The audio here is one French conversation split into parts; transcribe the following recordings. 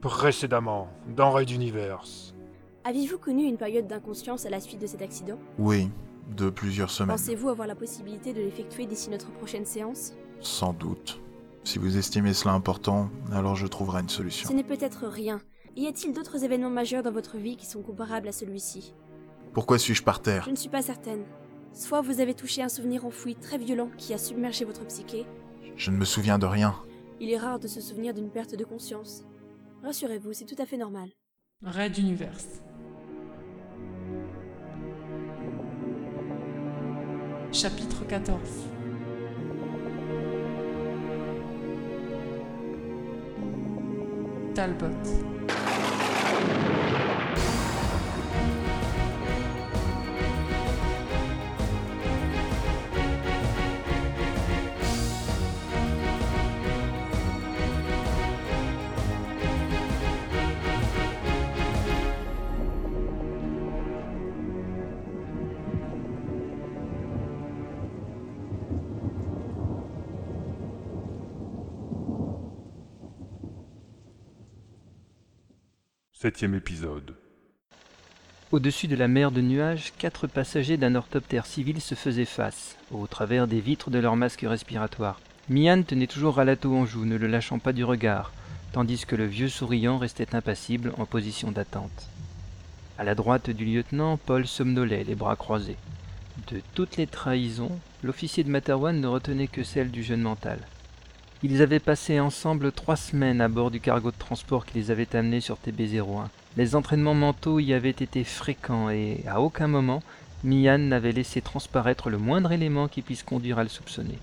Précédemment, dans Raid Universe. Avez-vous connu une période d'inconscience à la suite de cet accident? Oui, de plusieurs semaines. Pensez-vous avoir la possibilité de l'effectuer d'ici notre prochaine séance? Sans doute. Si vous estimez cela important, alors je trouverai une Ce solution. n'est peut-être rien. Y a-t-il d'autres événements majeurs dans votre vie qui sont comparables à celui-ci? Pourquoi suis-je par terre? Je ne suis pas certaine. Soit vous avez touché un souvenir enfoui très violent qui a submergé votre psyché. Je ne me souviens de rien. Il est rare de se souvenir d'une perte de conscience. Rassurez-vous, c'est tout à fait normal. Raid Universe. Chapitre 14 Talbot. Septième épisode. Au-dessus de la mer de nuages, quatre passagers d'un orthoptère civil se faisaient face, au travers des vitres de leurs masques respiratoires. Mian tenait toujours Ralato en joue, ne le lâchant pas du regard, tandis que le vieux souriant restait impassible en position d'attente. À la droite du lieutenant, Paul somnolait, les bras croisés. De toutes les trahisons, l'officier de Materwan ne retenait que celle du jeune mental. Ils avaient passé ensemble trois semaines à bord du cargo de transport qui les avait amenés sur TB-01. Les entraînements mentaux y avaient été fréquents et, à aucun moment, Mian n'avait laissé transparaître le moindre élément qui puisse conduire à le soupçonner.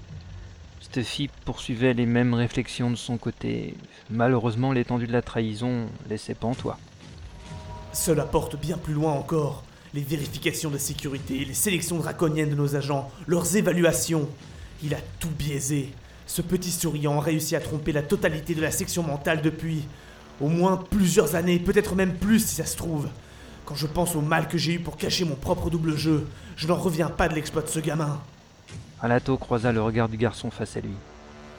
Stuffy poursuivait les mêmes réflexions de son côté. Malheureusement, l'étendue de la trahison laissait pantois. Cela porte bien plus loin encore. Les vérifications de sécurité, les sélections draconiennes de nos agents, leurs évaluations. Il a tout biaisé. Ce petit souriant a réussi à tromper la totalité de la section mentale depuis au moins plusieurs années, peut-être même plus si ça se trouve. Quand je pense au mal que j'ai eu pour cacher mon propre double jeu, je n'en reviens pas de l'exploit de ce gamin. Alato croisa le regard du garçon face à lui.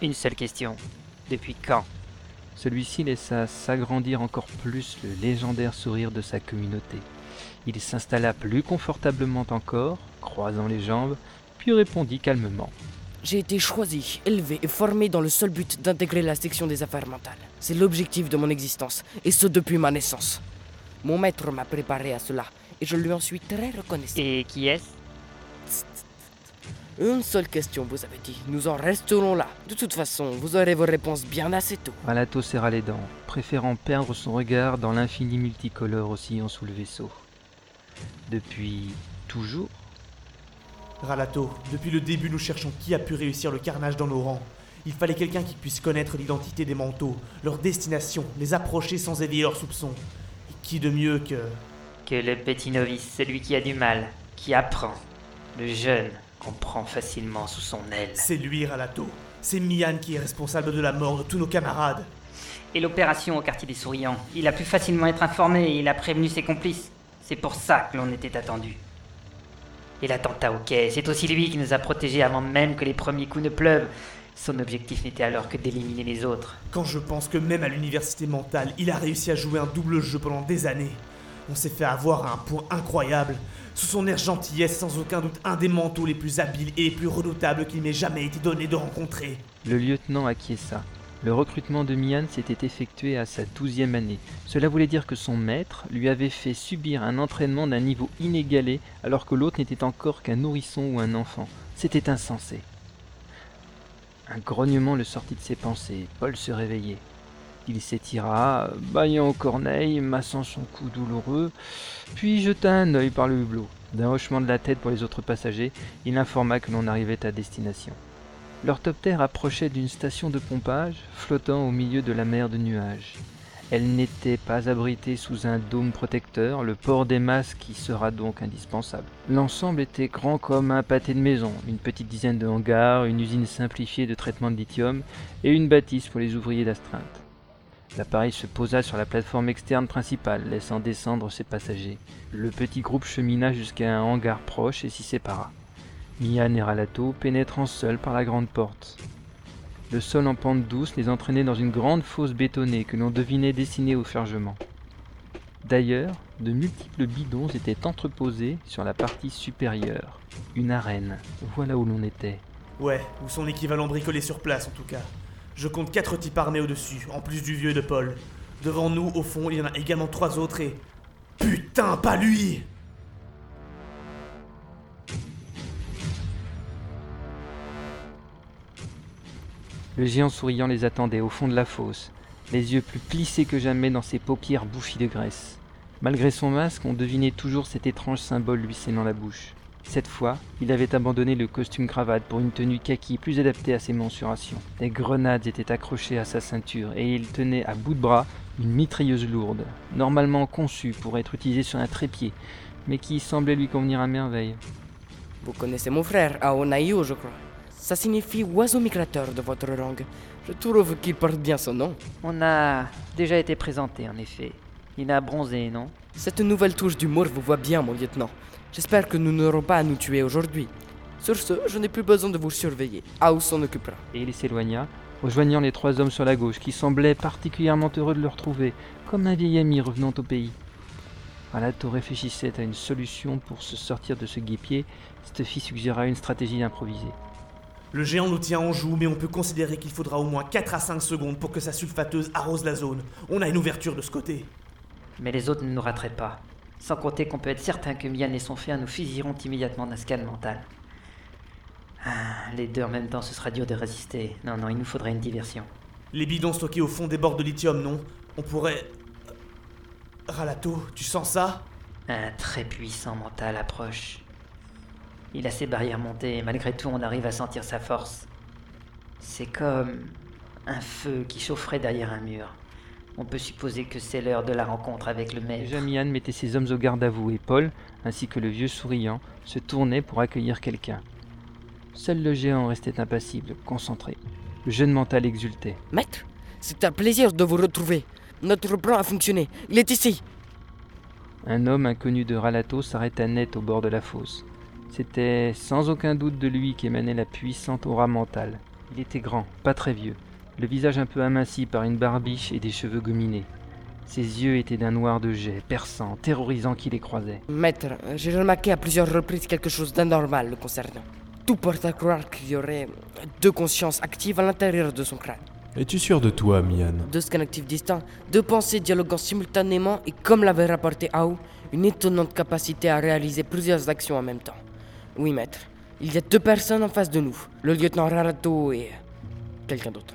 Une seule question. Depuis quand? Celui-ci laissa s'agrandir encore plus le légendaire sourire de sa communauté. Il s'installa plus confortablement encore, croisant les jambes, puis répondit calmement. J'ai été choisi, élevé et formé dans le seul but d'intégrer la section des affaires mentales. C'est l'objectif de mon existence, et ce depuis ma naissance. Mon maître m'a préparé à cela, et je lui en suis très reconnaissant. Et qui est-ce? Une seule question, vous avez dit. Nous en resterons là. De toute façon, vous aurez vos réponses bien assez tôt. Alato serra les dents, préférant perdre son regard dans l'infini multicolore oscillant sous le vaisseau. Depuis toujours Ralato, depuis le début nous cherchons qui a pu réussir le carnage dans nos rangs. Il fallait quelqu'un qui puisse connaître l'identité des manteaux, leur destination, les approcher sans éveiller leurs soupçons. Et qui de mieux que... Que le petit novice, celui qui a du mal, qui apprend. Le jeune comprend facilement sous son aile. C'est lui, Ralato. C'est Mian qui est responsable de la mort de tous nos camarades. Et l'opération au quartier des souriants, il a pu facilement être informé et il a prévenu ses complices. C'est pour ça que l'on était attendu. Et l'attentat au quai, c'est aussi lui qui nous a protégés avant même que les premiers coups ne pleuvent. Son objectif n'était alors que d'éliminer les autres. Quand je pense que même à l'université mentale, il a réussi à jouer un double jeu pendant des années. On s'est fait avoir à un point incroyable. Sous son air gentillesse, sans aucun doute un des manteaux les plus habiles et les plus redoutables qu'il m'ait jamais été donné de rencontrer. Le lieutenant acquiesça. Le recrutement de Mian s'était effectué à sa douzième année. Cela voulait dire que son maître lui avait fait subir un entraînement d'un niveau inégalé alors que l'autre n'était encore qu'un nourrisson ou un enfant. C'était insensé. Un grognement le sortit de ses pensées. Paul se réveillait. Il s'étira, bâillant aux corneilles, massant son cou douloureux, puis jeta un œil par le hublot. D'un hochement de la tête pour les autres passagers, il informa que l'on arrivait à destination. L'orthoptère approchait d'une station de pompage, flottant au milieu de la mer de nuages. Elle n'était pas abritée sous un dôme protecteur, le port des masques y sera donc indispensable. L'ensemble était grand comme un pâté de maison, une petite dizaine de hangars, une usine simplifiée de traitement de lithium et une bâtisse pour les ouvriers d'astreinte. L'appareil se posa sur la plateforme externe principale, laissant descendre ses passagers. Le petit groupe chemina jusqu'à un hangar proche et s'y sépara. Mian et Ralato pénétrant seuls par la grande porte. Le sol en pente douce les entraînait dans une grande fosse bétonnée que l'on devinait dessinée au fergement. D'ailleurs, de multiples bidons étaient entreposés sur la partie supérieure. Une arène. Voilà où l'on était. Ouais, ou son équivalent bricolé sur place en tout cas. Je compte quatre types armés au-dessus, en plus du vieux de Paul. Devant nous, au fond, il y en a également trois autres et. Putain, pas lui Le géant souriant les attendait au fond de la fosse, les yeux plus plissés que jamais dans ses paupières bouffies de graisse. Malgré son masque, on devinait toujours cet étrange symbole lui scellant la bouche. Cette fois, il avait abandonné le costume cravate pour une tenue kaki plus adaptée à ses mensurations. Des grenades étaient accrochées à sa ceinture et il tenait à bout de bras une mitrailleuse lourde, normalement conçue pour être utilisée sur un trépied, mais qui semblait lui convenir à merveille. Vous connaissez mon frère, Aonaio, je crois. Ça signifie oiseau migrateur de votre langue. Je trouve qu'il porte bien son nom. On a déjà été présenté, en effet. Il a bronzé, non? Cette nouvelle touche d'humour vous voit bien, mon lieutenant. J'espère que nous n'aurons pas à nous tuer aujourd'hui. Sur ce, je n'ai plus besoin de vous surveiller. Ao s'en occupera. Et il s'éloigna, rejoignant les trois hommes sur la gauche, qui semblaient particulièrement heureux de le retrouver, comme un vieil ami revenant au pays. Ralato réfléchissait à une solution pour se sortir de ce guépier. Stuffy suggéra une stratégie improvisée. Le géant nous tient en joue, mais on peut considérer qu'il faudra au moins 4 à 5 secondes pour que sa sulfateuse arrose la zone. On a une ouverture de ce côté. Mais les autres ne nous rateraient pas. Sans compter qu'on peut être certain que Mian et son frère nous fusilleront immédiatement d'un scan mental. Ah, les deux en même temps, ce sera dur de résister. Non, non, il nous faudrait une diversion. Les bidons stockés au fond des bords de lithium, non? On pourrait. Ralato, tu sens ça? Un très puissant mental approche. Il a ses barrières montées et malgré tout on arrive à sentir sa force. C'est comme un feu qui chaufferait derrière un mur. On peut supposer que c'est l'heure de la rencontre avec le maître. Déjà Mian mettait ses hommes au garde à vous et Paul, ainsi que le vieux souriant, se tournaient pour accueillir quelqu'un. Seul le géant restait impassible, concentré. Le jeune mental exultait. Maître, c'est un plaisir de vous retrouver. Notre plan a fonctionné. Il est ici. Un homme inconnu de Ralato s'arrêta net au bord de la fosse. C'était sans aucun doute de lui qu'émanait la puissante aura mentale. Il était grand, pas très vieux, le visage un peu aminci par une barbiche et des cheveux gominés. Ses yeux étaient d'un noir de jet, perçant, terrorisant qui les croisait. Maître, j'ai remarqué à plusieurs reprises quelque chose d'anormal le concernant. Tout porte à croire qu'il y aurait deux consciences actives à l'intérieur de son crâne. Es-tu sûr de toi, Mian? Deux scans actifs distincts, deux pensées dialoguant simultanément et, comme l'avait rapporté Ao, une étonnante capacité à réaliser plusieurs actions en même temps. Oui, maître. Il y a deux personnes en face de nous. Le lieutenant Rarato et... quelqu'un d'autre.